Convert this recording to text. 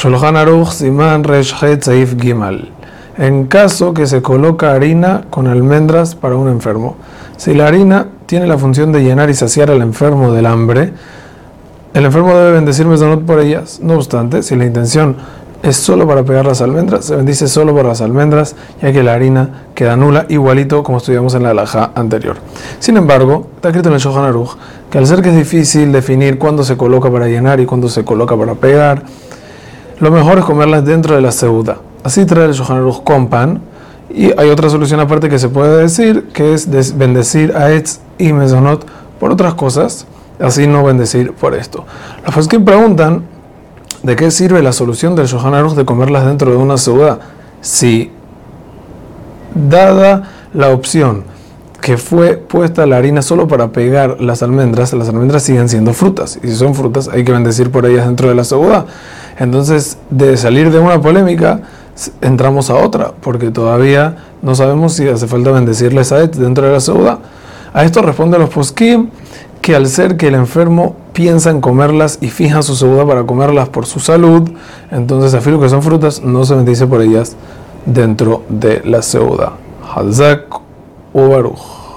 Shulchan Aruch Siman Resh Saif Gimal. En caso que se coloca harina con almendras para un enfermo. Si la harina tiene la función de llenar y saciar al enfermo del hambre, el enfermo debe bendecir mesonot por ellas. No obstante, si la intención es solo para pegar las almendras, se bendice solo por las almendras, ya que la harina queda nula, igualito como estudiamos en la alhaja anterior. Sin embargo, está escrito en el Shohan Aruch que al ser que es difícil definir cuándo se coloca para llenar y cuándo se coloca para pegar, lo mejor es comerlas dentro de la ceuda. Así trae el Aruch con pan, y hay otra solución aparte que se puede decir, que es bendecir a Etz y Mesonot por otras cosas, así no bendecir por esto. Los que preguntan ¿De qué sirve la solución del Aruch de comerlas dentro de una ciudad? Si, dada la opción que fue puesta la harina solo para pegar las almendras, las almendras siguen siendo frutas. Y si son frutas, hay que bendecir por ellas dentro de la ciudad. Entonces, de salir de una polémica, entramos a otra, porque todavía no sabemos si hace falta bendecirles a dentro de la ciudad. A esto responde los poskim que al ser que el enfermo piensa en comerlas y fija su segunda para comerlas por su salud, entonces afirmo que son frutas, no se bendice por ellas dentro de la seuda. Hazak u Baruch.